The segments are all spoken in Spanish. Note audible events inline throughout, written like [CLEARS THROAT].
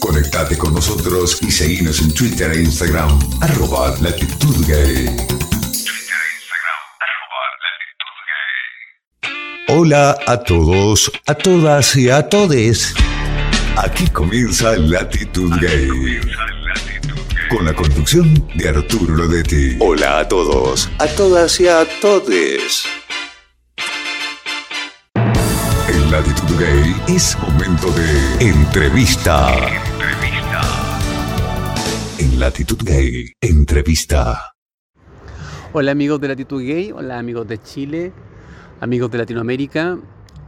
Conectate con nosotros y seguinos en Twitter e Instagram, arroba latitud gay. Hola a todos, a todas y a todes. Aquí comienza Latitud Gay. Con la conducción de Arturo Lodetti. Hola a todos, a todas y a todes. Latitud Gay es momento de entrevista. En Latitud Gay, entrevista. Hola amigos de Latitud Gay, hola amigos de Chile, amigos de Latinoamérica,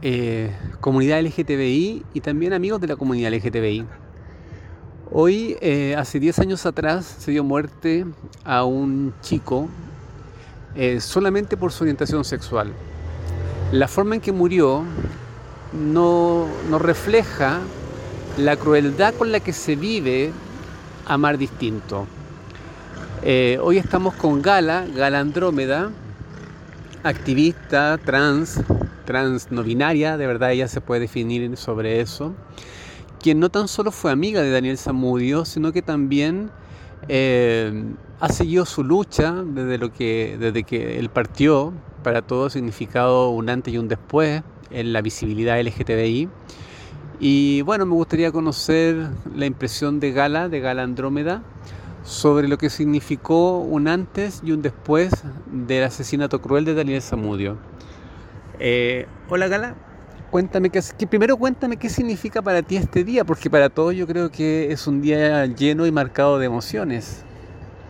eh, comunidad LGTBI y también amigos de la comunidad LGTBI. Hoy, eh, hace 10 años atrás, se dio muerte a un chico eh, solamente por su orientación sexual. La forma en que murió no, refleja la crueldad con la que se vive amar distinto. hoy estamos con Gala, Gala Andrómeda, activista trans, trans no binaria, de verdad ella se puede definir sobre eso, quien no tan solo fue amiga de Daniel Zamudio, sino que también eh, ha seguido su lucha desde, lo que, desde que él partió, para todo significado un antes y un después en la visibilidad LGTBI. Y bueno, me gustaría conocer la impresión de Gala, de Gala Andrómeda, sobre lo que significó un antes y un después del asesinato cruel de Daniel Zamudio. Eh, hola Gala, cuéntame que, primero cuéntame qué significa para ti este día, porque para todos yo creo que es un día lleno y marcado de emociones.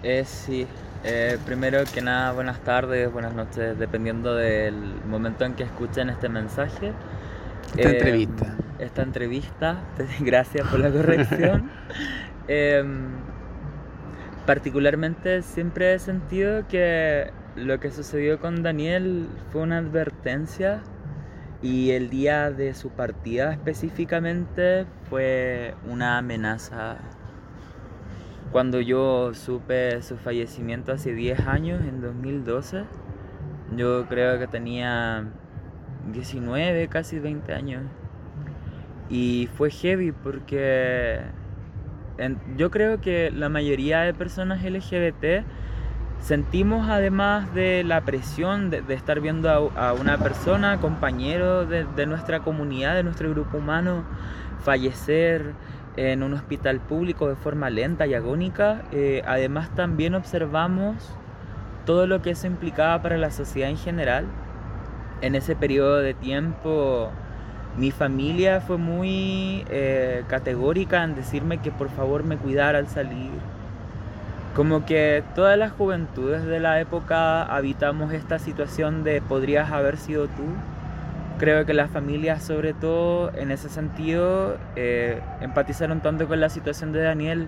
Eh, sí, eh, primero que nada, buenas tardes, buenas noches, dependiendo del momento en que escuchen este mensaje. Esta entrevista. Esta entrevista, [LAUGHS] gracias por la corrección. [LAUGHS] Em, particularmente siempre he sentido que lo que sucedió con Daniel fue una advertencia y el día de su partida específicamente fue una amenaza. Cuando yo supe su fallecimiento hace 10 años, en 2012, yo creo que tenía 19, casi 20 años. Y fue heavy porque yo creo que la mayoría de personas LGBT sentimos además de la presión de, estar viendo a, una persona, compañero de, nuestra comunidad, de nuestro grupo humano, fallecer en un hospital público de forma lenta y agónica, eh, además también observamos todo lo que eso implicaba para la sociedad en general. En ese periodo de tiempo mi familia fue muy eh, categórica en decirme que por favor me cuidara al salir. Como que todas las juventudes de la época habitamos esta situación de podrías haber sido tú. Creo que las familias, sobre todo en ese sentido, eh, empatizaron tanto con la situación de Daniel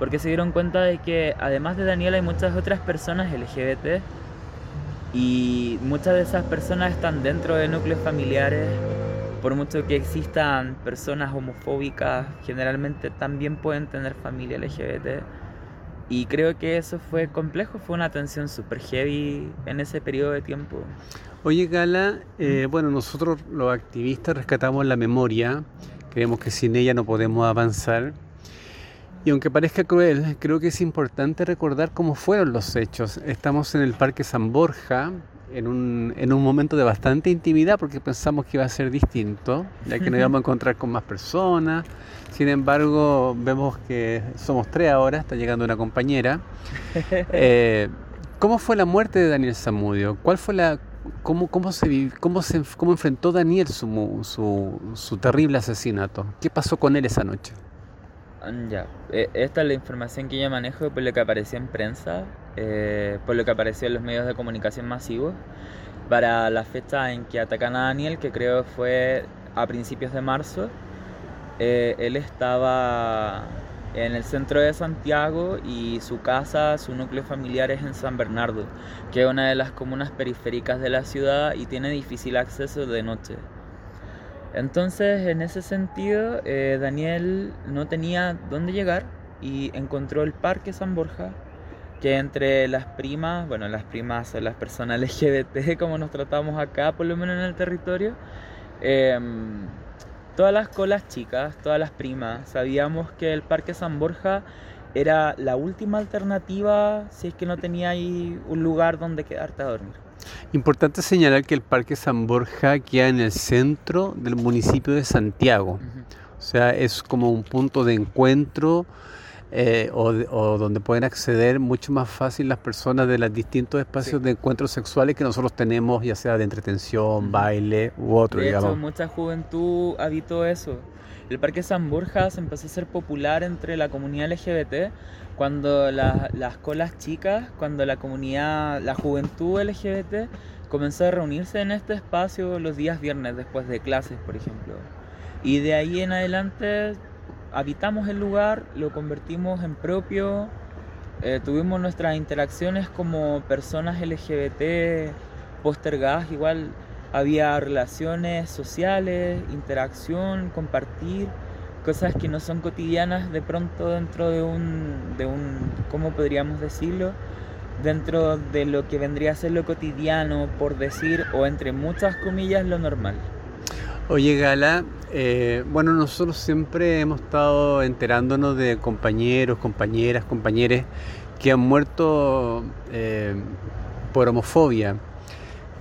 porque se dieron cuenta de que además de Daniel hay muchas otras personas LGBT y muchas de esas personas están dentro de núcleos familiares por mucho que existan personas homofóbicas, generalmente también pueden tener familia LGBT. Y creo que eso fue complejo, fue una tensión súper heavy en ese periodo de tiempo. Oye, Gala, eh, bueno, nosotros los activistas rescatamos la memoria, creemos que sin ella no podemos avanzar. Y aunque parezca cruel, creo que es importante recordar cómo fueron los hechos. Estamos en el Parque San Borja, en un, en un momento de bastante intimidad porque pensamos que iba a ser distinto, ya que nos íbamos a encontrar con más personas. Sin embargo, vemos que somos tres ahora, está llegando una compañera. [LAUGHS] Eh, ¿Cómo fue la muerte de Daniel Zamudio? ¿Cuál fue la, cómo, cómo, se, cómo, se, cómo enfrentó Daniel su, su, su terrible asesinato? ¿Qué pasó con él esa noche? Ya, eh, esta es la información que yo manejo por lo que apareció en prensa, eh, por lo que apareció en los medios de comunicación masivos, para la fecha en que atacan a Daniel, que creo fue a principios de marzo. Eh, él estaba en el centro de Santiago y su casa, su núcleo familiar es en San Bernardo, que es una de las comunas periféricas de la ciudad y tiene difícil acceso de noche. Entonces, en ese sentido, eh, Daniel no tenía dónde llegar y encontró el Parque San Borja, que entre las primas, bueno, las primas son las personas [LAUGHS] LGBT, como nos tratamos acá, por lo menos en el territorio, em, todas las colas chicas, todas las primas, sabíamos que el Parque San Borja era la última alternativa si es que no tenía ahí un lugar donde quedarte a dormir. Importante señalar que el Parque San Borja queda en el centro del municipio de Santiago. O sea, es como un punto de encuentro eh, o, donde pueden acceder mucho más fácil las personas de los distintos espacios de encuentros sexuales que nosotros tenemos, ya sea de entretención, baile u otro, de digamos. Hecho, mucha juventud habitó eso. El Parque San Borja se empezó a ser popular entre la comunidad LGBT cuando las colas chicas, cuando la comunidad, la juventud LGBT comenzó a reunirse en este espacio los días viernes después de clases, por ejemplo. Y de ahí en adelante habitamos el lugar, lo convertimos en propio, eh, tuvimos nuestras interacciones como personas LGBT postergadas, igual había relaciones sociales, interacción, compartir cosas que no son cotidianas de pronto dentro de un, de un, ¿cómo podríamos decirlo? Dentro de lo que vendría a ser lo cotidiano, por decir, o entre muchas comillas, lo normal. Oye, Gala, eh, bueno, nosotros siempre hemos estado enterándonos de compañeros, compañeras, compañeros que han muerto eh, por homofobia.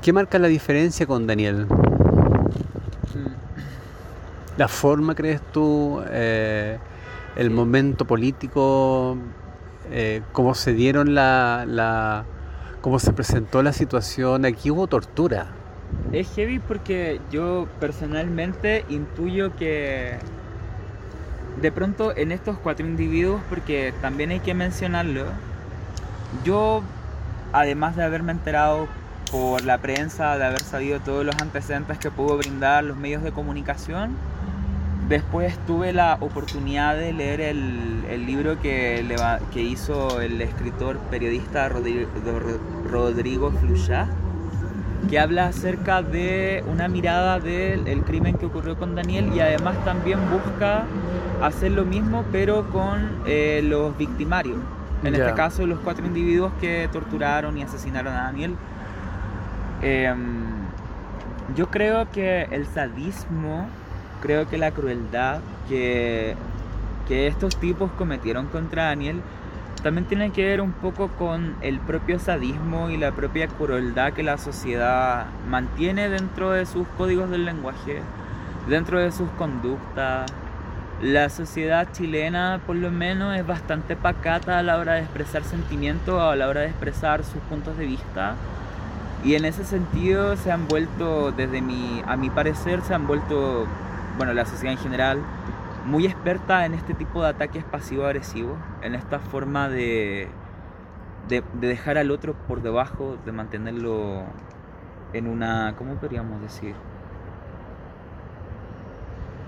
¿Qué marca la diferencia con Daniel? la forma, crees tú, eh, el momento político, eh, cómo se dieron la, la, cómo se presentó la situación, aquí hubo tortura. Es heavy porque yo personalmente intuyo que de pronto en estos cuatro individuos, porque también hay que mencionarlo, yo, además de haberme enterado por la prensa, de haber sabido todos los antecedentes que pudo brindar los medios de comunicación, Después tuve la oportunidad de leer el, libro que, hizo el escritor periodista Rodrigo, Rodrigo que habla acerca de una mirada del crimen que ocurrió con Daniel y además también busca hacer lo mismo pero con eh, los victimarios. En este caso los cuatro individuos que torturaron y asesinaron a Daniel. Em, yo creo que el sadismo creo que la crueldad que, que estos tipos cometieron contra Daniel también tiene que ver un poco con el propio sadismo y la propia crueldad que la sociedad mantiene dentro de sus códigos del lenguaje, dentro de sus conductas. La sociedad chilena por lo menos es bastante pacata a la hora de expresar sentimientos, a la hora de expresar sus puntos de vista. Y en ese sentido se han vuelto, desde mi, a mi parecer, se han vuelto bueno, la sociedad en general, muy experta en este tipo de ataques pasivo-agresivos, en esta forma de, de, dejar al otro por debajo, de mantenerlo en una, ¿cómo podríamos decir?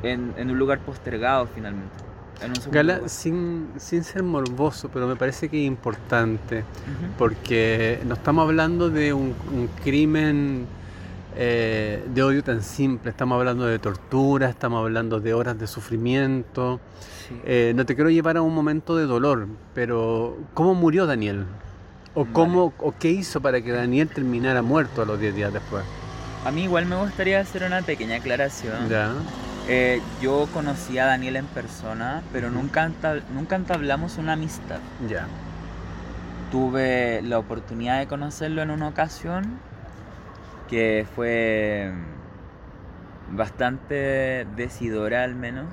En, en un lugar postergado finalmente. Gala, sin, sin, ser morboso, pero me parece que es importante, porque no estamos hablando de un, un crimen eh, de odio tan simple. Estamos hablando de tortura, estamos hablando de horas de sufrimiento. Eh, no te quiero llevar a un momento de dolor, pero ¿cómo murió Daniel? ¿O, cómo, ¿O qué hizo para que Daniel terminara muerto a los 10 días después? A mí igual me gustaría hacer una pequeña aclaración. Eh, yo conocí a Daniel en persona, pero nunca, nunca entablamos una amistad. Ya. Tuve la oportunidad de conocerlo en una ocasión que fue bastante decidora al menos.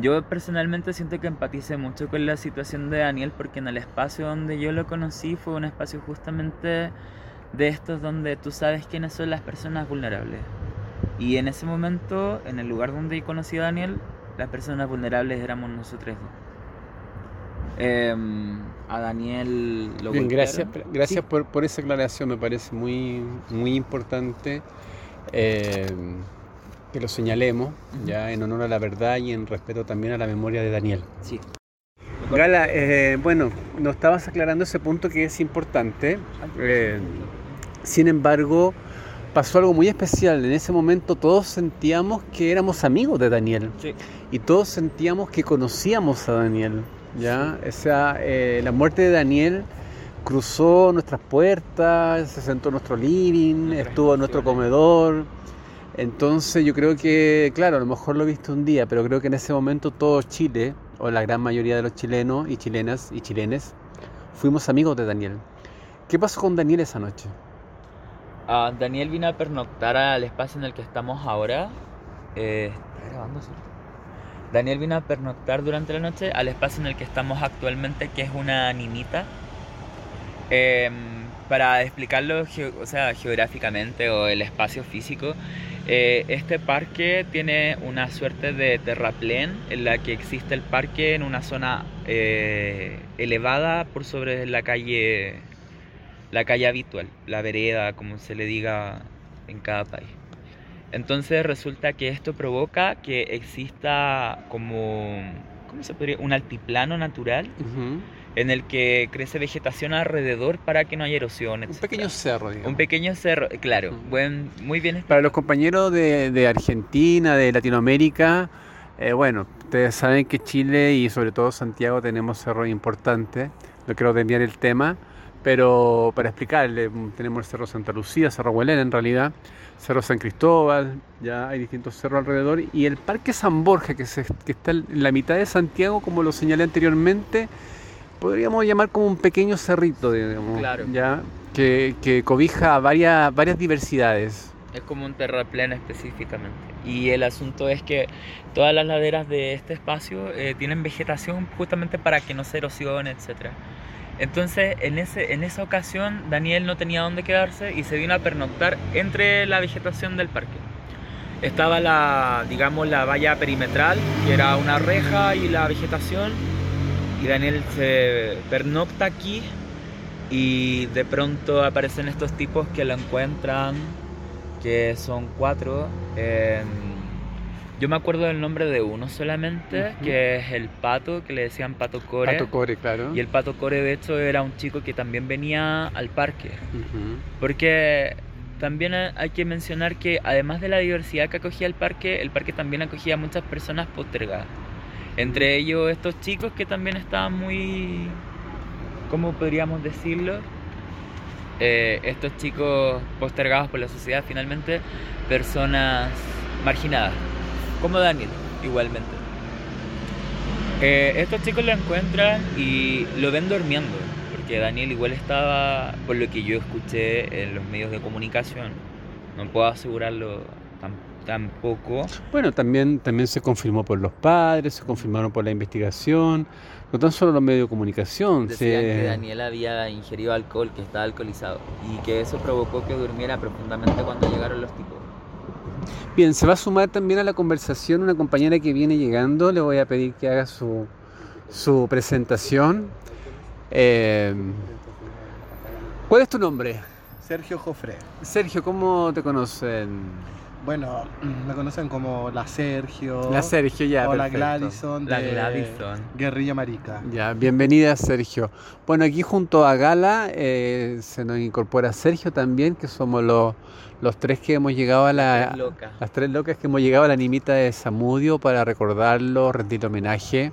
Yo personalmente siento que empaticé mucho con la situación de Daniel porque en el espacio donde yo lo conocí fue un espacio justamente de estos donde tú sabes quiénes son las personas vulnerables. Y en ese momento, en el lugar donde conocí a Daniel, las personas vulnerables éramos nosotros dos. Em, a Daniel lo Bien, gracias, gracias por, por, esa aclaración, me parece muy, muy importante em, que lo señalemos, ya en honor a la verdad y en respeto también a la memoria de Daniel. Sí. Gala, eh, bueno, nos estabas aclarando ese punto que es importante. Eh, sin embargo, pasó algo muy especial. En ese momento todos sentíamos que éramos amigos de Daniel. Sí. Y todos sentíamos que conocíamos a Daniel. ¿Ya? O sea, eh, la muerte de Daniel cruzó nuestras puertas, se sentó en nuestro living, estuvo en nuestro comedor. Entonces yo creo que, claro, a lo mejor lo he visto un día, pero creo que en ese momento todo Chile, o la gran mayoría de los chilenos y chilenas y chilenes, fuimos amigos de Daniel. ¿Qué pasó con Daniel esa noche? Ah, Daniel vino a pernoctar al espacio en el que estamos ahora. Eh, ¿Está grabando? Daniel vino a pernoctar durante la noche al espacio en el que estamos actualmente, que es una nimita. Em, para explicarlo o sea, geográficamente o el espacio físico, eh, este parque tiene una suerte de terraplén en la que existe el parque en una zona eh, elevada por sobre la calle, la calle habitual, la vereda, como se le diga en cada país. Entonces resulta que esto provoca que exista como, ¿cómo se podría? Un altiplano natural en el que crece vegetación alrededor para que no haya erosión. Un pequeño cerro, digamos. Un pequeño cerro, claro, buen, muy bien. Para los compañeros de, Argentina, de Latinoamérica, eh, bueno, ustedes saben que Chile y sobre todo Santiago tenemos cerros importantes, no quiero desviar el tema, pero para explicarle, tenemos el Cerro Santa Lucía, Cerro Huelén en realidad, Cerro San Cristóbal, ya hay distintos cerros alrededor, y el Parque San Borja, que, está en la mitad de Santiago, como lo señalé anteriormente, podríamos llamar como un pequeño cerrito, digamos, ya, que, cobija varias, varias diversidades. Es como un terrapleno específicamente. Y el asunto es que todas las laderas de este espacio eh, tienen vegetación justamente para que no se erosione, etc. Entonces, en, ese, en esa ocasión, Daniel no tenía dónde quedarse y se vino a pernoctar entre la vegetación del parque. Estaba la, digamos, la valla perimetral, que era una reja y la vegetación, y Daniel se pernocta aquí y de pronto aparecen estos tipos que lo encuentran, que son cuatro. Yo me acuerdo del nombre de uno solamente, que es el Pato, que le decían Pato Core. Pato Core, claro. Y el Pato Core, de hecho, era un chico que también venía al parque. Porque también hay que mencionar que además de la diversidad que acogía el parque, el parque también acogía a muchas personas postergadas. Entre ellos estos chicos que también estaban muy, ¿cómo podríamos decirlo? Eh, estos chicos postergados por la sociedad, finalmente, personas marginadas como Daniel, igualmente. Eh, estos chicos lo encuentran y lo ven durmiendo, porque Daniel igual estaba, por lo que yo escuché en los medios de comunicación, no puedo asegurarlo tampoco. Bueno, también, también se confirmó por los padres, se confirmaron por la investigación, no tan solo los medios de comunicación. Decían que Daniel había ingerido alcohol, que estaba alcoholizado, y que eso provocó que durmiera profundamente cuando llegaron los tipos. Bien, se va a sumar también a la conversación una compañera que viene llegando. Le voy a pedir que haga su, su presentación. Eh, ¿Cuál es tu nombre? Sergio Jofre. Sergio, ¿cómo te conocen? Bueno, me conocen como la Sergio. La Sergio, ya. O la Gladison. La Gladison. Guerrilla Marica. Ya, bienvenida Sergio. Bueno, aquí junto a Gala eh, se nos incorpora Sergio también, que somos los, los tres que hemos llegado a la. Las tres locas que hemos llegado a la nimita de Samudio para recordarlo, rendir homenaje.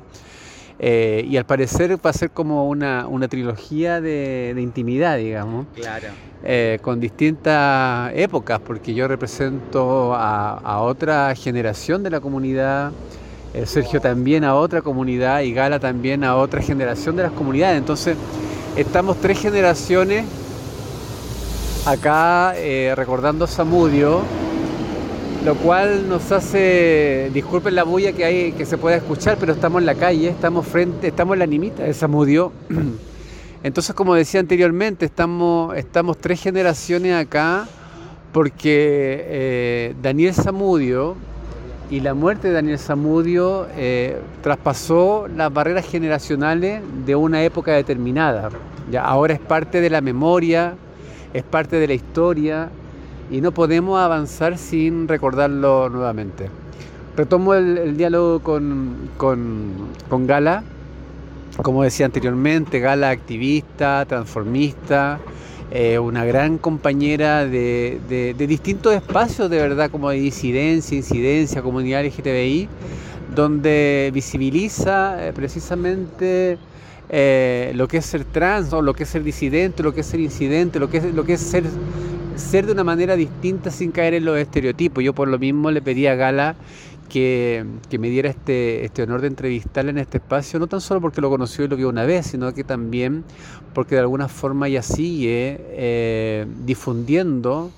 Eh, y al parecer va a ser como una, trilogía de, intimidad, digamos. Claro. Eh, con distintas épocas, porque yo represento a, otra generación de la comunidad, eh, Sergio también a otra comunidad y Gala también a otra generación de las comunidades. Entonces, estamos tres generaciones acá recordando a Samudio lo cual nos hace, disculpen la bulla que hay, que se pueda escuchar, pero estamos en la calle, estamos frente, estamos en la nimita de Samudio. [CLEARS THROAT] Entonces, como decía anteriormente, estamos, estamos tres generaciones acá porque eh, Daniel Samudio y la muerte de Daniel Samudio eh, traspasó las barreras generacionales de una época determinada. Ya ahora es parte de la memoria, es parte de la historia, y no podemos avanzar sin recordarlo nuevamente. Retomo el, diálogo con, con, Gala, como decía anteriormente, Gala activista, transformista, eh, una gran compañera de, de, distintos espacios de verdad, como de disidencia, incidencia, comunidad LGTBI, donde visibiliza eh, precisamente eh, lo que es ser trans, o lo que es ser disidente, lo que es ser incidente, lo que es, lo que es ser ser de una manera distinta sin caer en los estereotipos. Yo por lo mismo le pedí a Gala que, que, me diera este, este honor de entrevistarle en este espacio, no tan solo porque lo conoció y lo vio una vez, sino que también porque de alguna forma ella sigue eh, difundiendo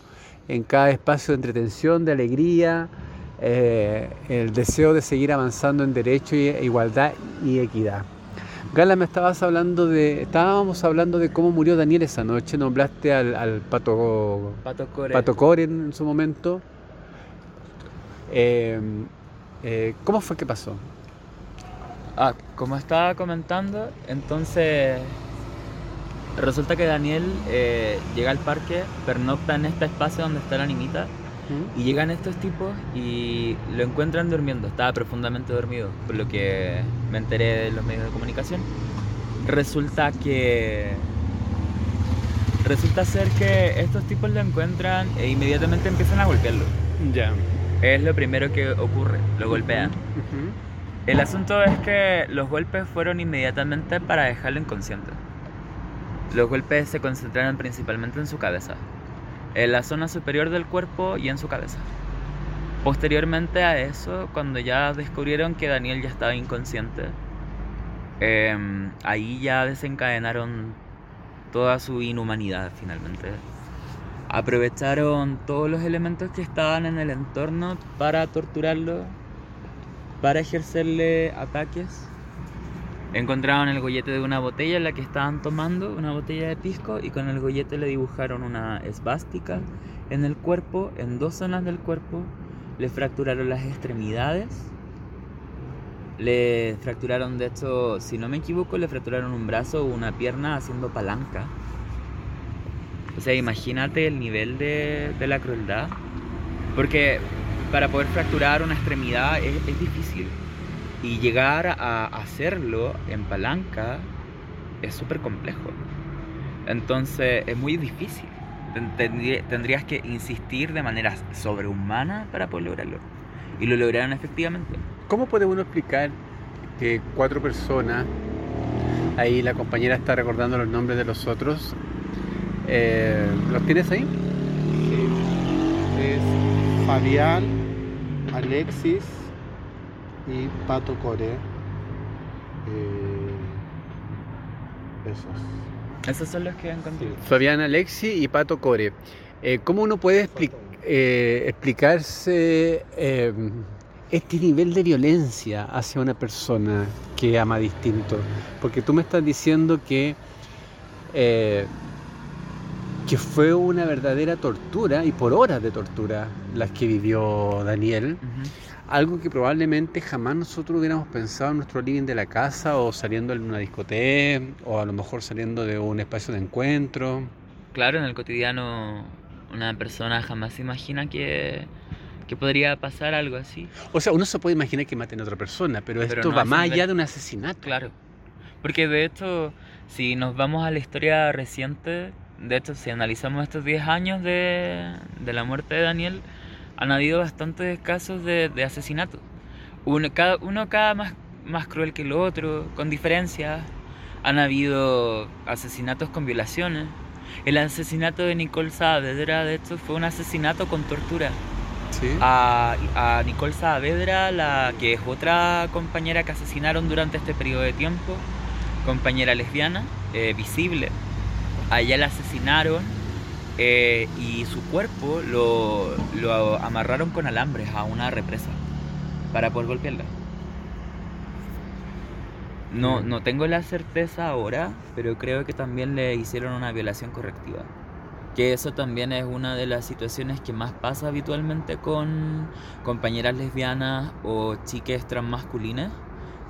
en cada espacio de entretención, de alegría, eh, el deseo de seguir avanzando en derecho, y, igualdad y equidad. Gala, me estabas hablando de, estábamos hablando de cómo murió Daniel esa noche, nombraste al, al Pato, Pato Core. Pato Core en, su momento. Eh, eh, ¿Cómo fue que pasó? Ah, como estaba comentando, entonces resulta que Daniel eh, llega al parque, pernocta en este espacio donde está la animita y llegan estos tipos y lo encuentran durmiendo. Estaba profundamente dormido, por lo que me enteré de los medios de comunicación. Resulta que. Resulta ser que estos tipos lo encuentran e inmediatamente empiezan a golpearlo. Ya. Es lo primero que ocurre, lo golpean. El asunto es que los golpes fueron inmediatamente para dejarlo inconsciente. Los golpes se concentraron principalmente en su cabeza en la zona superior del cuerpo y en su cabeza. Posteriormente a eso, cuando ya descubrieron que Daniel ya estaba inconsciente, em, ahí ya desencadenaron toda su inhumanidad finalmente. Aprovecharon todos los elementos que estaban en el entorno para torturarlo, para ejercerle ataques Encontraron el gollete de una botella en la que estaban tomando, una botella de pisco, y con el gollete le dibujaron una esvástica en el cuerpo, en dos zonas del cuerpo. Le fracturaron las extremidades. Le fracturaron, de hecho, si no me equivoco, le fracturaron un brazo o una pierna haciendo palanca. O sea, imagínate el nivel de, de la crueldad. Porque para poder fracturar una extremidad es, es difícil. Y llegar a hacerlo en palanca es súper complejo. Entonces es muy difícil. Tendrías que insistir de manera sobrehumana para poder lograrlo. Y lo lograron efectivamente. ¿Cómo puede uno explicar que cuatro personas, ahí la compañera está recordando los nombres de los otros, eh, ¿los tienes ahí? Sí. Es Fabián, Alexis, y Pato Core. Eh, esos. Esos son los que han contigo. Fabián Alexi y Pato Core. Eh, ¿Cómo uno puede expli eh, explicarse eh, este nivel de violencia hacia una persona que ama distinto? Porque tú me estás diciendo que, eh, que fue una verdadera tortura y por horas de tortura las que vivió Daniel. Algo que probablemente jamás nosotros hubiéramos pensado en nuestro living de la casa o saliendo en una discoteca o a lo mejor saliendo de un espacio de encuentro. Claro, en el cotidiano una persona jamás se imagina que, que podría pasar algo así. O sea, uno se puede imaginar que maten a otra persona, pero, Pero esto no va más allá de un asesinato. Claro. Porque de hecho, si nos vamos a la historia reciente, de hecho, si analizamos estos 10 años de, de la muerte de Daniel, han habido bastantes casos de, de asesinato. Uno cada, uno cada más, más cruel que el otro, con diferencias. Han habido asesinatos con violaciones. El asesinato de Nicole Saavedra, de hecho, fue un asesinato con tortura. Sí. a, a Nicole Saavedra, la que es otra compañera que asesinaron durante este periodo de tiempo, compañera lesbiana, eh, visible. A ella la asesinaron eh, y su cuerpo lo, lo amarraron con alambres a una represa para poder golpearla. No, no tengo la certeza ahora, pero creo que también le hicieron una violación correctiva. Que eso también es una de las situaciones que más pasa habitualmente con compañeras lesbianas o chiques transmasculinas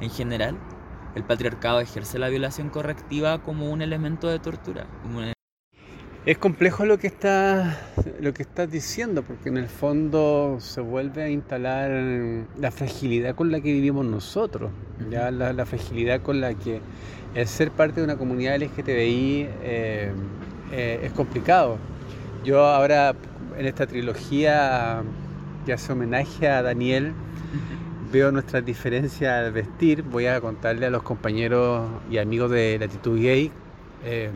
en general. El patriarcado ejerce la violación correctiva como un elemento de tortura. como un- Es complejo lo que estás lo que estás diciendo, porque en el fondo se vuelve a instalar la fragilidad con la que vivimos nosotros, ya la, la fragilidad con la que el ser parte de una comunidad LGTBI eh, eh, es complicado. Yo ahora en esta trilogía que hace homenaje a Daniel veo nuestras diferencias al vestir. Voy a contarle a los compañeros y amigos de Latitud Gay. eh,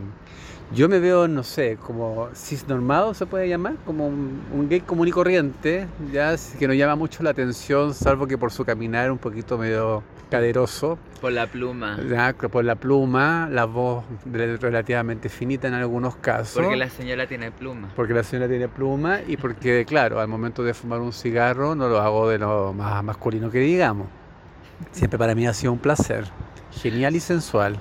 Yo me veo, no sé, como cisnormado se puede llamar, como un, un gay común y corriente, ya que no llama mucho la atención, salvo que por su caminar un poquito medio caderoso, Por la pluma. ya, por la pluma, la voz re- relativamente finita en algunos casos. Porque la señora tiene pluma. Porque la señora tiene pluma y porque, claro, al momento de fumar un cigarro no lo hago de lo más masculino que digamos. Siempre para mí ha sido un placer. Genial y sensual.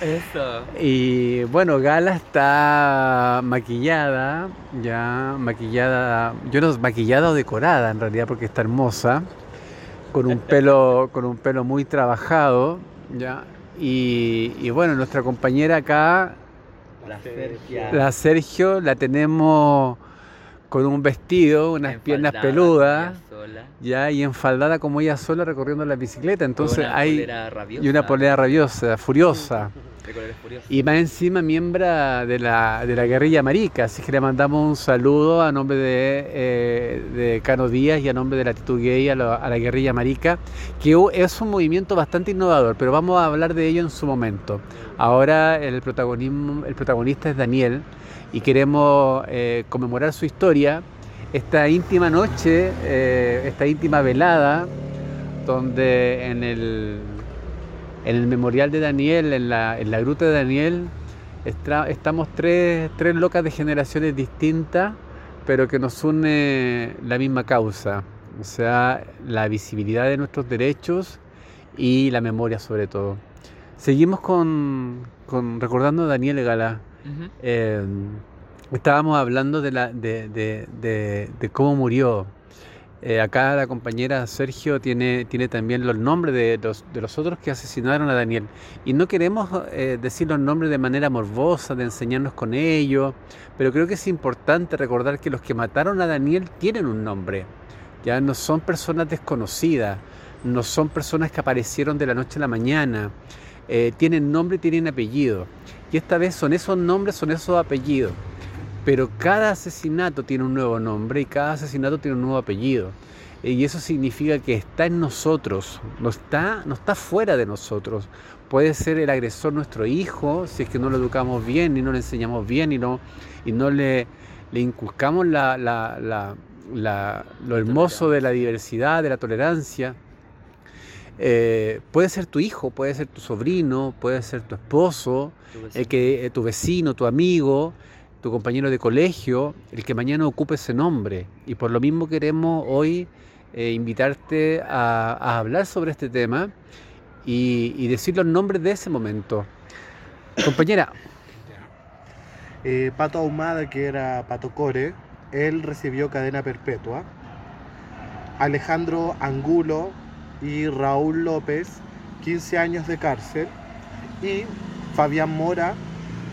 Eso. Y bueno, Gala está maquillada, ya maquillada, yo no maquillada o decorada en realidad porque está hermosa, con un pelo, con un pelo muy trabajado, ya. Y, y bueno, nuestra compañera acá, La Sergio, la tenemos con un vestido, unas piernas peludas, ya, y enfaldada como ella sola recorriendo la bicicleta. Entonces una hay polera rabiosa, y una polera rabiosa, furiosa. [LAUGHS] Y más encima miembro de la, de la guerrilla marica, así que le mandamos un saludo a nombre de, eh, de Cano Díaz y a nombre de la Actitud Gay a la, a la guerrilla marica, que es un movimiento bastante innovador, pero vamos a hablar de ello en su momento. Ahora el, protagonismo, el protagonista es Daniel y queremos eh, conmemorar su historia, esta íntima noche, eh, esta íntima velada, donde en el, en el memorial de Daniel, en la, en la gruta de Daniel, estra- estamos tres, tres locas de generaciones distintas, pero que nos une la misma causa, o sea, la visibilidad de nuestros derechos y la memoria sobre todo. Seguimos con, con recordando a Daniel Gala. Ujú. Eh, estábamos hablando de, la, de- de- de cómo murió. Eh, acá la compañera Sergio tiene, tiene también los nombres de los, de los otros que asesinaron a Daniel. Y no queremos eh, decir los nombres de manera morbosa, de enseñarnos con ellos, pero creo que es importante recordar que los que mataron a Daniel tienen un nombre. Ya no son personas desconocidas, no son personas que aparecieron de la noche a la mañana. Eh, tienen nombre tienen apellido. Y esta vez son esos nombres, son esos apellidos. Pero cada asesinato tiene un nuevo nombre y cada asesinato tiene un nuevo apellido. Y eso significa que está en nosotros, no está, no está fuera de nosotros. Puede ser el agresor nuestro hijo, si es que no lo educamos bien y no le enseñamos bien y no, y no le, le inculcamos la- la- la- la- lo hermoso de la diversidad, de la tolerancia. Eh, puede ser tu hijo, puede ser tu sobrino, puede ser tu esposo, Tu que, eh, tu vecino, tu amigo, tu compañero de colegio, el que mañana ocupe ese nombre. Y por lo mismo queremos hoy eh, invitarte a, hablar sobre este tema y, y decir los nombres de ese momento. Compañera, Eh, Pato Ahumada, que era Pato Core, él recibió cadena perpetua. Alejandro Angulo y Raúl López, 15 años de cárcel. Y Fabián Mora,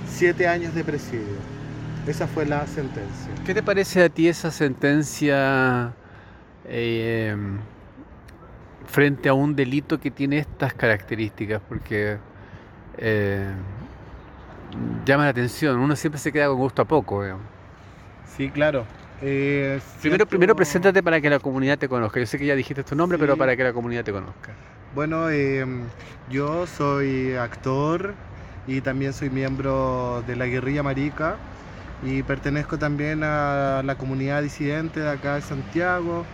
7 años de presidio. Esa fue la sentencia. ¿qué te parece a ti esa sentencia eh, frente a un delito que tiene estas características? Porque eh, llama la atención, uno siempre se queda con gusto a poco. digamos. Sí, claro. Eh, Primero, siento- primero preséntate para que la comunidad te conozca. Yo sé que ya dijiste tu nombre, Sí. pero para que la comunidad te conozca. Bueno, eh, yo soy actor y también soy miembro de la guerrilla marica y pertenezco también a la comunidad disidente de acá de Santiago,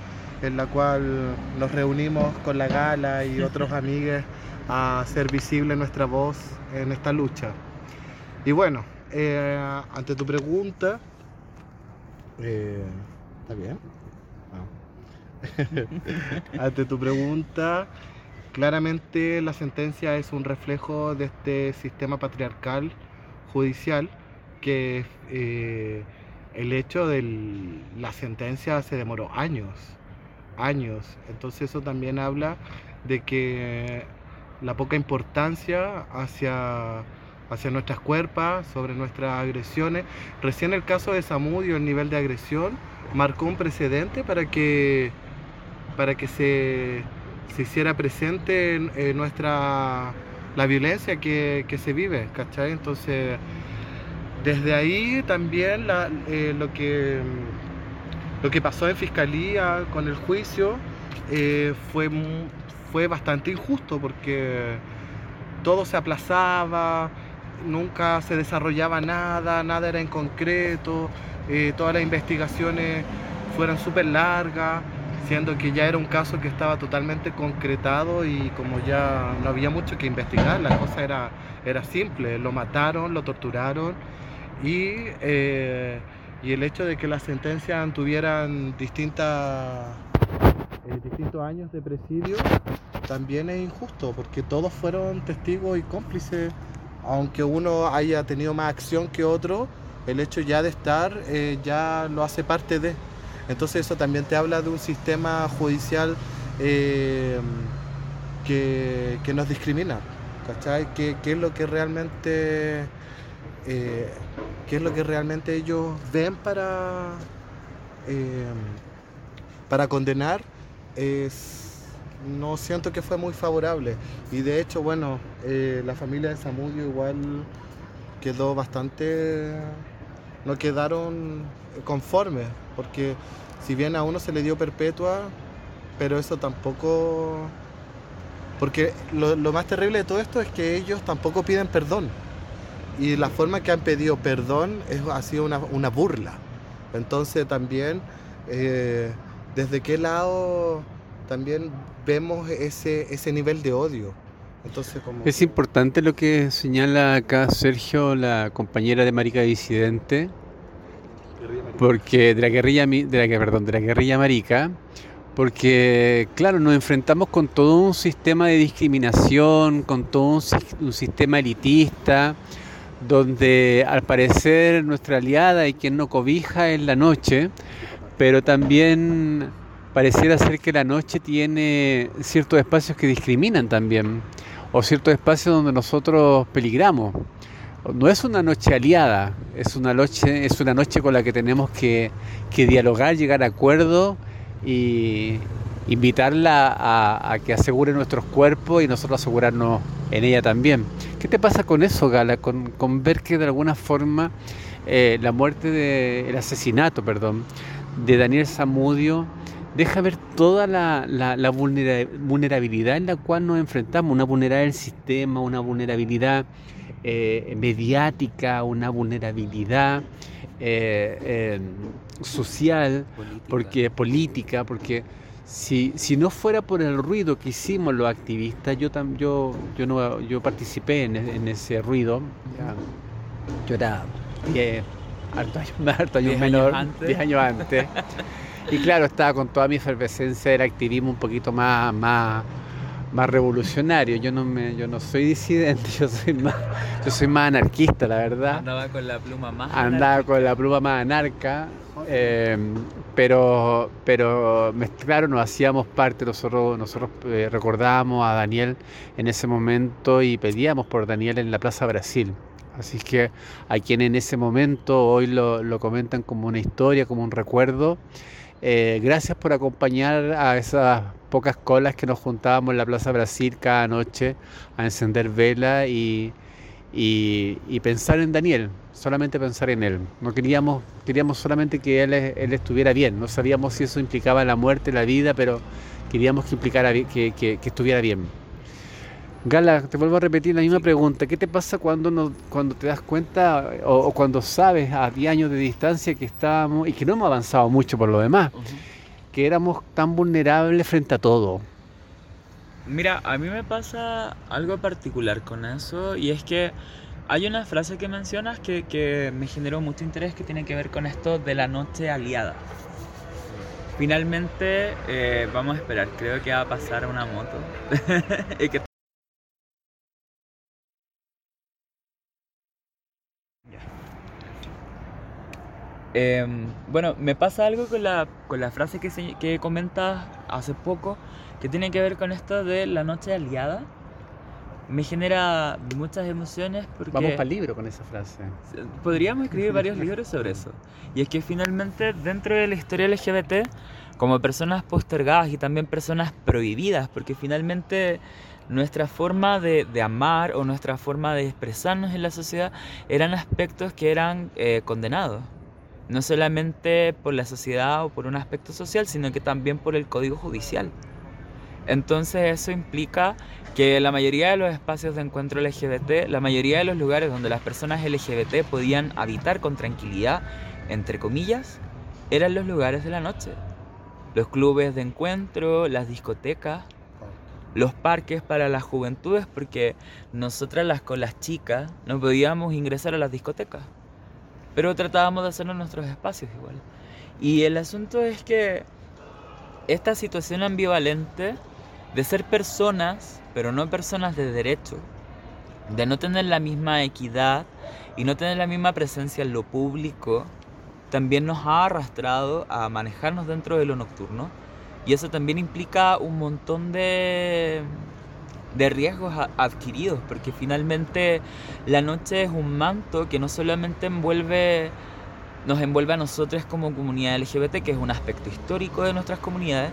en la cual nos reunimos con la gala y otros amigues a hacer visible nuestra voz en esta lucha. Y bueno, eh, ante tu pregunta, eh, ¿está bien? Ah. [LAUGHS] ante tu pregunta, claramente la sentencia es un reflejo de este sistema patriarcal judicial que eh, el hecho de la sentencia se demoró años, años. Entonces eso también habla de que la poca importancia hacia, hacia nuestras cuerpos, sobre nuestras agresiones. Recién el caso de Samudio, el nivel de agresión, marcó un precedente para que, para que se, se hiciera presente en, en nuestra la violencia que, que se vive, ¿cachai? Entonces, desde ahí también eh, lo, que, lo que pasó en fiscalía con el juicio eh, fue, fue bastante injusto porque todo se aplazaba, nunca se desarrollaba nada, nada era en concreto, eh, todas las investigaciones fueron súper largas, siendo que ya era un caso que estaba totalmente concretado y como ya no había mucho que investigar, la cosa era, era simple, lo mataron, lo torturaron y, eh, y el hecho de que las sentencias tuvieran distintas, eh, distintos años de presidio también es injusto porque todos fueron testigos y cómplices, aunque uno haya tenido más acción que otro, el hecho ya de estar eh, ya lo hace parte de. Entonces eso también te habla de un sistema judicial eh, que, nos discrimina, ¿cachai? ¿Qué, es lo que realmente qué es lo que realmente ellos ven para para condenar es no siento que fue muy favorable. Y de hecho, bueno, la familia de Samudio igual quedó bastante no quedaron conformes, porque si bien a uno se le dio perpetua, pero eso tampoco... Porque lo, más terrible de todo esto es que ellos tampoco piden perdón. Y la forma que han pedido perdón es, ha sido una, burla. Entonces también, eh, ¿desde qué lado también vemos ese, ese nivel de odio? Entonces, Es importante lo que señala acá Sergio, la compañera de Marica Disidente, porque de la guerrilla de la perdón, de la guerrilla marica, porque claro, nos enfrentamos con todo un sistema de discriminación, con todo un, sistema elitista, donde al parecer nuestra aliada y quien no cobija es la noche, pero también pareciera ser que la noche tiene ciertos espacios que discriminan también o ciertos espacios donde nosotros peligramos. No es una noche aliada, es una noche, es una noche con la que tenemos que, dialogar, llegar a acuerdos y invitarla a, que asegure nuestros cuerpos y nosotros asegurarnos en ella también. ¿Qué te pasa con eso, Gala? Con, ver que de alguna forma eh, la muerte, de, el asesinato, perdón, de Daniel Zamudio deja ver toda la, vulnerabilidad en la cual nos enfrentamos, una vulnerabilidad del sistema, una vulnerabilidad eh, mediática, una vulnerabilidad eh, eh, social, política. porque política, porque si, si no fuera por el ruido que hicimos los activistas, yo yo, yo no yo participé en, ese ruido, yo era harto, años, menor, 10 años antes. Y claro, estaba con toda mi efervescencia del activismo un poquito más, más, más revolucionario. Yo no me, yo no soy disidente, [LAUGHS] yo soy más, yo soy más anarquista, la verdad. Andaba con la pluma más Andaba con la pluma más anarca. Eh, pero, pero claro, nos hacíamos parte, nosotros, nosotros eh, recordábamos a Daniel en ese momento y pedíamos por Daniel en la Plaza Brasil. Así que a quien en ese momento hoy lo, lo comentan como una historia, como un recuerdo, eh, gracias por acompañar a esas pocas colas que nos juntábamos en la Plaza Brasil cada noche a encender vela y, pensar en Daniel, solamente pensar en él. No queríamos, queríamos solamente que él, estuviera bien, no sabíamos si eso implicaba la muerte, la vida, pero queríamos que implicara que estuviera bien. Gala, te vuelvo a repetir la misma pregunta. ¿Qué te pasa cuando, no, cuando te das cuenta o, cuando sabes a 10 años de distancia que estábamos y que no hemos avanzado mucho por lo demás, que éramos tan vulnerables frente a todo? Mira, a mí me pasa algo particular con eso y es que hay una frase que mencionas que, me generó mucho interés que tiene que ver con esto de la noche aliada. Finalmente, eh, vamos a esperar, creo que va a pasar una moto. [LAUGHS] que Em, bueno, me pasa algo con la, con la frase que, que comentas hace poco, que tiene que ver con esto de la noche aliada. Me genera muchas emociones porque... Vamos para el libro con esa frase. Podríamos escribir varios libros sobre eso. Y es que finalmente dentro de la historia LGBT, como personas postergadas y también personas prohibidas, porque finalmente nuestra forma de, de, amar o nuestra forma de expresarnos en la sociedad eran aspectos que eran eh, condenados no solamente por la sociedad o por un aspecto social, sino que también por el código judicial. Entonces eso implica que la mayoría de los espacios de encuentro LGBT, la mayoría de los lugares donde las personas LGBT podían habitar con tranquilidad, entre comillas, eran los lugares de la noche. Los clubes de encuentro, las discotecas, los parques para las juventudes, porque nosotras las con las chicas no podíamos ingresar a las discotecas, pero tratábamos de hacerlo en nuestros espacios igual. Y el asunto es que esta situación ambivalente de ser personas, pero no personas de derecho, de no tener la misma equidad y no tener la misma presencia en lo público, también nos ha arrastrado a manejarnos dentro de lo nocturno y eso también implica un montón de, de riesgos adquiridos, porque finalmente la noche es un manto que no solamente envuelve, nos envuelve a nosotros como comunidad LGBT, que es un aspecto histórico de nuestras comunidades,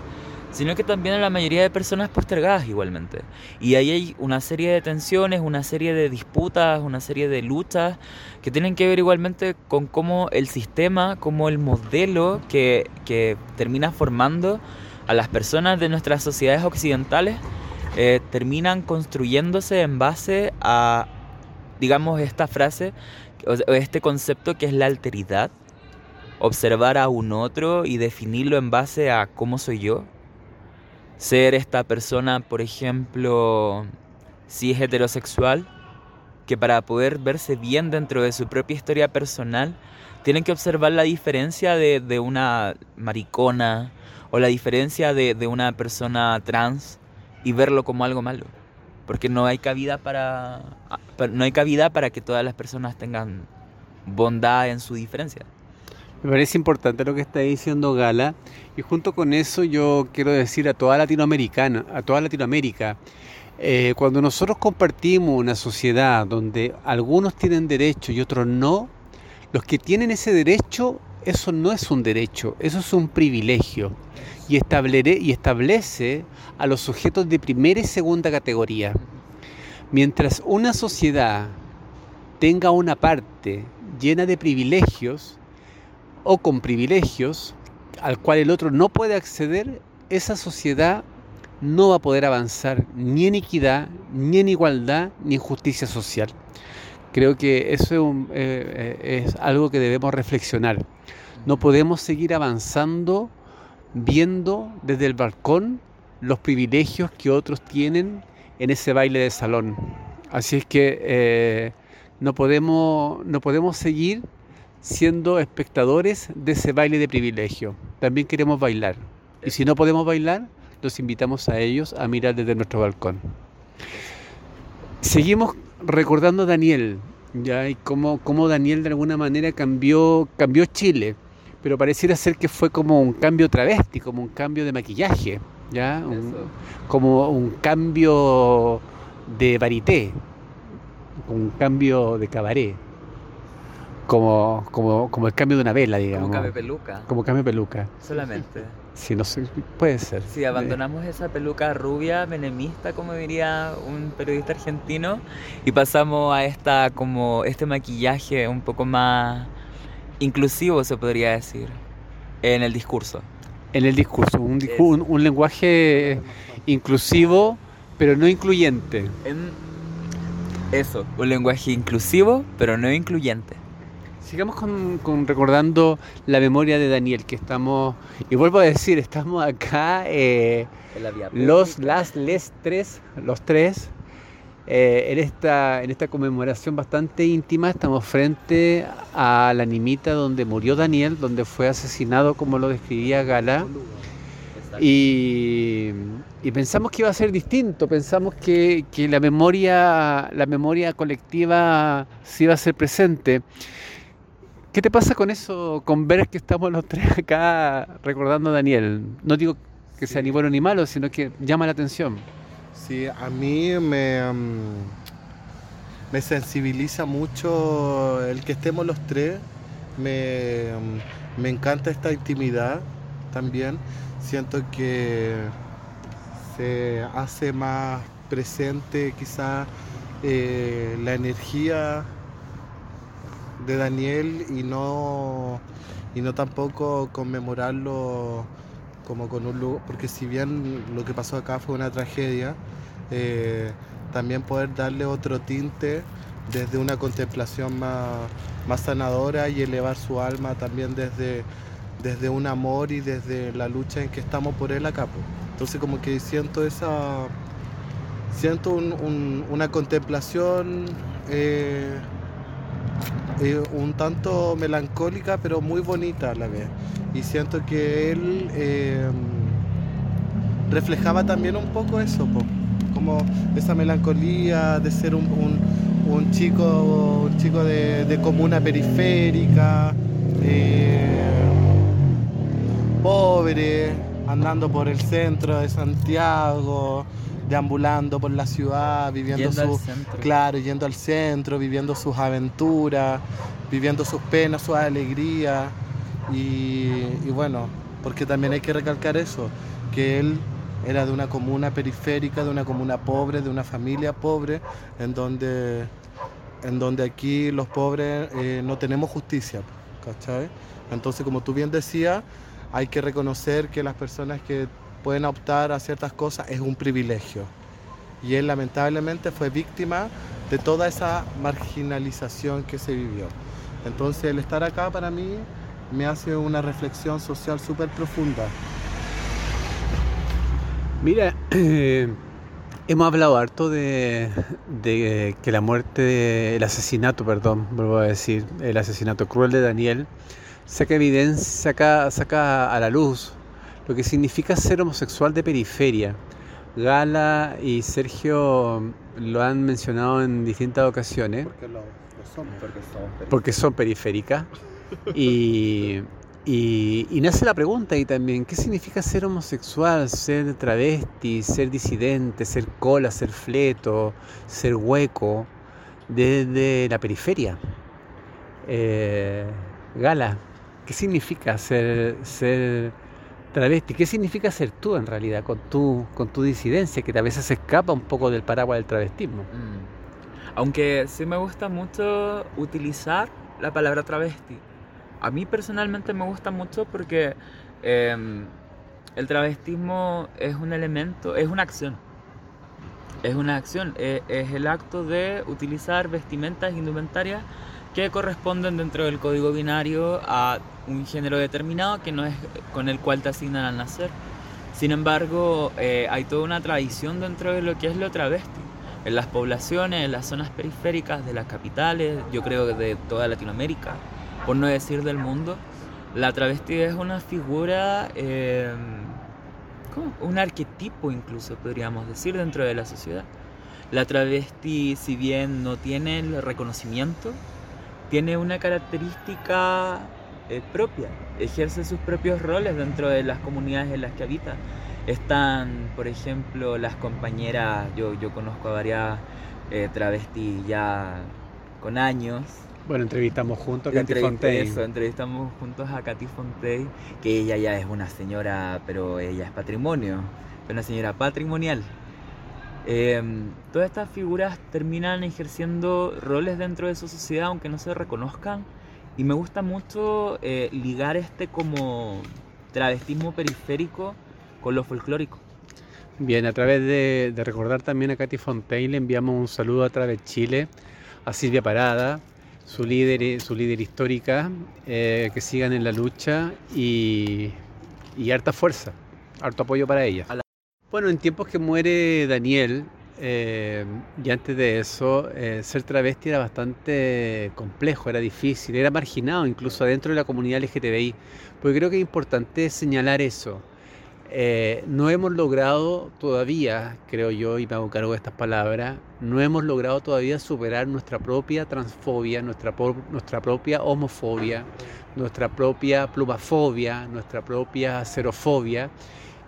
sino que también a la mayoría de personas postergadas igualmente. Y ahí hay una serie de tensiones, una serie de disputas, una serie de luchas que tienen que ver igualmente con cómo el sistema, como el modelo que, que termina formando a las personas de nuestras sociedades occidentales, eh, terminan construyéndose en base a, digamos, esta frase, o este concepto que es la alteridad, observar a un otro y definirlo en base a cómo soy yo, ser esta persona, por ejemplo, si es heterosexual, que para poder verse bien dentro de su propia historia personal, tienen que observar la diferencia de, de una maricona o la diferencia de, de, una persona trans y verlo como algo malo. Porque no hay cabida para, no hay cabida para que todas las personas tengan bondad en su diferencia. Me parece importante lo que está diciendo Gala y junto con eso yo quiero decir a toda Latinoamericana, a toda Latinoamérica, eh, cuando nosotros compartimos una sociedad donde algunos tienen derecho y otros no, los que tienen ese derecho, eso no es un derecho, eso es un privilegio y, y establece a los sujetos de primera y segunda categoría. Mientras una sociedad tenga una parte llena de privilegios, o con privilegios al cual el otro no puede acceder, esa sociedad no va a poder avanzar ni en equidad, ni en igualdad, ni en justicia social. Creo que eso es, eh, eh, es algo que debemos reflexionar. No podemos seguir avanzando viendo desde el balcón los privilegios que otros tienen en ese baile de salón. Así es que eh, no, podemos, no podemos seguir siendo espectadores de ese baile de privilegio. También queremos bailar. Y si no podemos bailar, los invitamos a ellos a mirar desde nuestro balcón. Seguimos recordando a Daniel, ya y cómo, cómo, Daniel de alguna manera cambió, cambió Chile, pero pareciera ser que fue como un cambio travesti, como un cambio de maquillaje, ya, como un cambio de varité, un cambio de cabaret como, como, como el cambio de una vela, digamos. Como cambio peluca. Como cambio peluca. Solamente. Sí, no sé, puede ser. Si abandonamos esa peluca rubia, menemista, como diría un periodista argentino, y pasamos a esta como este maquillaje un poco más inclusivo, se podría decir, en el discurso. En el discurso, un, un, lenguaje inclusivo, pero no incluyente. En eso, un lenguaje inclusivo, pero no incluyente. Sigamos con, recordando la memoria de Daniel, que estamos, y vuelvo a decir, estamos acá, eh, los, las, les tres, los tres, eh, en, esta, en esta conmemoración bastante íntima, estamos frente a la nimita donde murió Daniel, donde fue asesinado, como lo describía Gala. Y, pensamos que iba a ser distinto, pensamos que, que, la memoria, la memoria colectiva sí iba a ser presente. ¿Qué te pasa con eso, con ver que estamos los tres acá recordando a Daniel? No digo que sea ni bueno ni malo, sino que llama la atención. Sí, a mí me, me sensibiliza mucho el que estemos los tres. Me, me encanta esta intimidad también. Siento que se hace más presente quizá eh, la energía de Daniel y no, y no tampoco conmemorarlo como con un lugar, porque si bien lo que pasó acá fue una tragedia, eh, también poder darle otro tinte desde una contemplación más, más sanadora y elevar su alma también desde, desde un amor y desde la lucha en que estamos por él acá. pues. Entonces como que siento esa, siento un- un- una contemplación eh, eh, un tanto melancólica pero muy bonita a la vez. Y siento que él eh, reflejaba también un poco eso, po, como esa melancolía de ser un, un- un chico, un chico de, de comuna periférica, eh, pobre, andando por el centro de Santiago, deambulando por la ciudad, viviendo Yendo al su, centro. Claro, yendo al centro, viviendo sus aventuras, viviendo sus penas, sus alegrías. Y, y bueno, porque también hay que recalcar eso, que él era de una comuna periférica, de una comuna pobre, de una familia pobre, en donde, en donde aquí los pobres eh, no tenemos justicia, ¿cachai? Entonces, como tú bien decías, hay que reconocer que las personas que pueden optar a ciertas cosas es un privilegio y él lamentablemente fue víctima de toda esa marginalización que se vivió. Entonces el estar acá para mí me hace una reflexión social súper profunda. Mira, [CLEARS THROAT] hemos hablado harto de, de que la muerte, el asesinato, perdón, vuelvo a decir, el asesinato cruel de Daniel, saca evidencia, saca, saca a la luz lo que significa ser homosexual de periferia. Gala y Sergio lo han mencionado en distintas ocasiones Porque lo, somos. porque son periféricas. Y, [LAUGHS] y, y nace la pregunta ahí también, ¿qué significa ser homosexual, ser travesti, ser disidente, ser cola, ser fleto, ser hueco, desde la periferia? Eh, Gala, ¿qué significa ser, travesti? ¿Qué significa ser tú en realidad con tu, con tu disidencia que a veces se escapa un poco del paraguas del travestismo? Mm. Aunque sí me gusta mucho utilizar la palabra travesti. A mí personalmente me gusta mucho porque em, el travestismo es un elemento, es una acción. Es una acción, e- es, el acto de utilizar vestimentas indumentarias que corresponden dentro del código binario a un género determinado que no es con el cual te asignan al nacer. Sin embargo, eh, hay toda una tradición dentro de lo que es lo travesti. En las poblaciones, en las zonas periféricas de las capitales, yo creo que de toda Latinoamérica, por no decir del mundo, la travesti es una figura, eh, ¿cómo? un arquetipo incluso podríamos decir dentro de la sociedad. La travesti, si bien no tiene el reconocimiento, tiene una característica eh, propia, ejerce sus propios roles dentro de las comunidades en las que habita. Están, por ejemplo, las compañeras, yo, conozco a varias eh, travestis ya con años. Bueno, entrevistamos juntos a Katy Fontaine. Eso, entrevistamos juntos a Katy Fontaine, que ella ya es una señora, pero ella es patrimonio, una señora patrimonial. Em, todas estas figuras terminan ejerciendo roles dentro de su sociedad, aunque no se reconozcan. Y me gusta mucho eh, ligar este como travestismo periférico con lo folclórico. Bien, a través de, de recordar también a Katy Fontaine, le enviamos un saludo a través de Chile a Silvia Parada, su líder, su líder histórica, eh, que sigan en la lucha y, y harta fuerza, harto apoyo para ella. A la- Bueno, en tiempos que muere Daniel, eh, y antes de eso, eh, ser travesti era bastante complejo, era difícil, era marginado incluso dentro de la comunidad LGTBI, porque creo que es importante señalar eso. Eh, no hemos logrado todavía, creo yo, y me hago cargo de estas palabras, no hemos logrado todavía superar nuestra propia transfobia, nuestra, nuestra propia homofobia, nuestra propia plumafobia, nuestra propia xerofobia.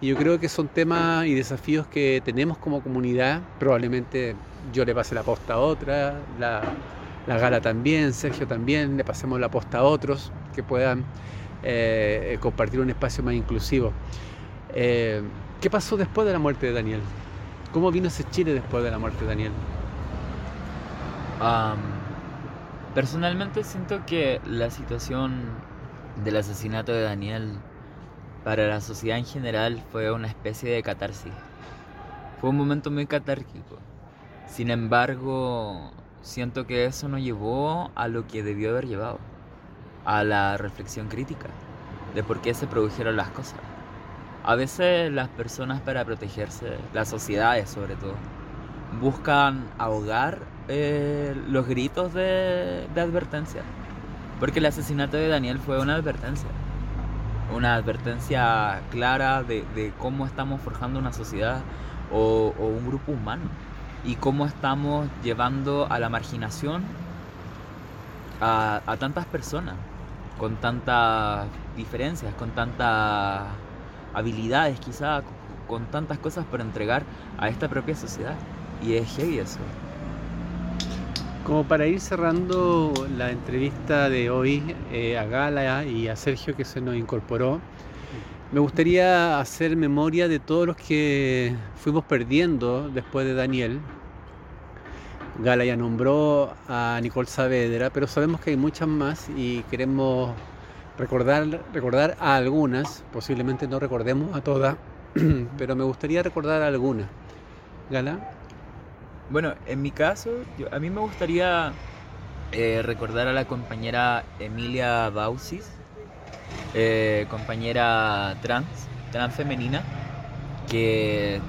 Y yo creo que son temas y desafíos que tenemos como comunidad. Probablemente yo le pase la posta a otra, la, la Gala también, Sergio también, le pasemos la posta a otros que puedan eh, compartir un espacio más inclusivo. Eh, ¿Qué pasó después de la muerte de Daniel? ¿Cómo vino ese Chile después de la muerte de Daniel? Personalmente siento que la situación del asesinato de Daniel para la sociedad en general fue una especie de catarsis. Fue un momento muy catárquico. Sin embargo, siento que eso no llevó a lo que debió haber llevado, a la reflexión crítica de por qué se produjeron las cosas. A veces las personas para protegerse, las sociedades sobre todo, buscan ahogar eh, los gritos de, advertencia. Porque el asesinato de Daniel fue una advertencia. Una advertencia clara de, cómo estamos forjando una sociedad o, un grupo humano. Y cómo estamos llevando a la marginación a, a tantas personas con tantas diferencias, con tantas habilidades quizá, con tantas cosas para entregar a esta propia sociedad. Y es heavy eso. Como para ir cerrando la entrevista de hoy eh, a Gala y a Sergio que se nos incorporó, me gustaría hacer memoria de todos los que fuimos perdiendo después de Daniel. Gala ya nombró a Nicole Saavedra, pero sabemos que hay muchas más y queremos recordar, recordar a algunas, posiblemente no recordemos a todas, [CLEARS THROAT] pero me gustaría recordar a algunas. Gala. Bueno, en mi caso, a mí me gustaría eh, recordar a la compañera Emilia Bausis, eh, compañera trans, trans femenina, que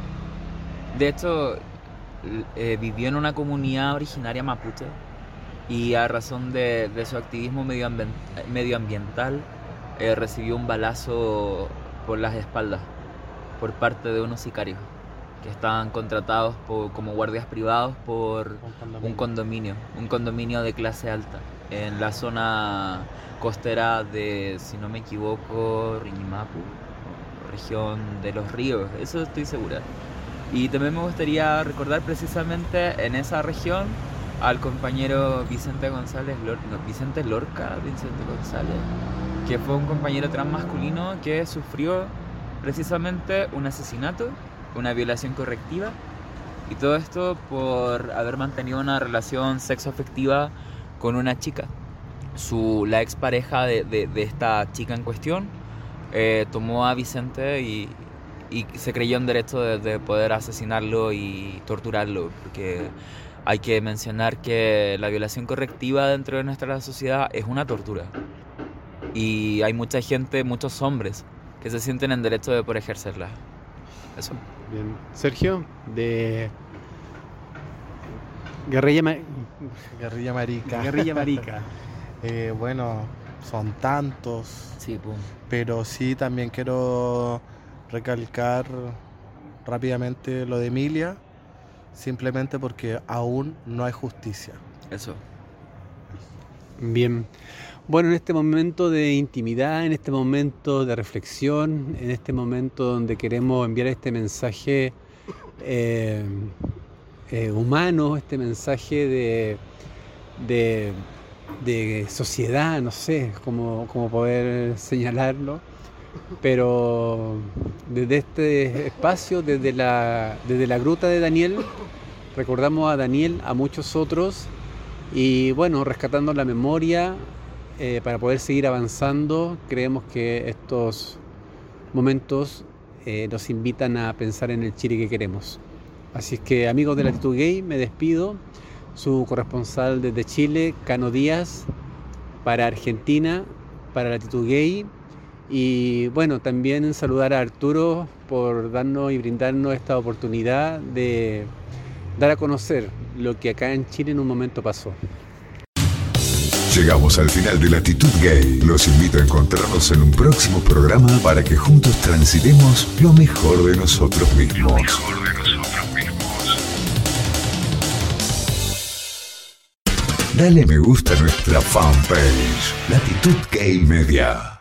de hecho eh, vivió en una comunidad originaria mapuche y a razón de, su activismo medioambiental recibió un balazo por las espaldas por parte de unos sicarios que estaban contratados como guardias privados por un condominio. un condominio, de clase alta, en la zona costera de, si no me equivoco, Riñimapu, región de los ríos, eso estoy segura. Y también me gustaría recordar precisamente en esa región al compañero Vicente González, Vicente Lorca, Vicente González, que fue un compañero transmasculino que sufrió precisamente un asesinato una violación correctiva y todo esto por haber mantenido una relación sexoafectiva con una chica. Su, la expareja de, de, esta chica en cuestión eh, tomó a Vicente y, y, se creyó en derecho de, poder asesinarlo y torturarlo, porque hay que mencionar que la violación correctiva dentro de nuestra sociedad es una tortura. Y hay mucha gente, muchos hombres, que se sienten en derecho de poder ejercerla. Eso. Bien. Sergio, de Guerrilla, Guerrilla Marica. Guerrilla Marica. [LAUGHS] Eh, bueno, son tantos. Sí, Pero sí también quiero recalcar rápidamente lo de Emilia, simplemente porque aún no hay justicia. Eso. Bien. Bueno, en este momento de intimidad, en este momento de reflexión, en este momento donde queremos enviar este mensaje eh, eh, humano, este mensaje de, de, sociedad, no sé cómo, poder señalarlo, pero desde este espacio, desde la, desde la gruta de Daniel, recordamos a Daniel, a muchos otros, y bueno, rescatando la memoria, eh, para poder seguir avanzando, creemos que estos momentos eh, nos invitan a pensar en el Chile que queremos. Así es que amigos de Latitud Gay, me despido. Su corresponsal desde Chile, Cano Díaz, para Argentina, para Latitud Gay. Y bueno, también saludar a Arturo por darnos y brindarnos esta oportunidad de dar a conocer lo que acá en Chile en un momento pasó. Llegamos al final de Latitud Gay. Los invito a encontrarnos en un próximo programa para que juntos transitemos lo mejor de nosotros mismos. Lo mejor de nosotros mismos. Dale me gusta a nuestra fanpage, Latitud Gay Media.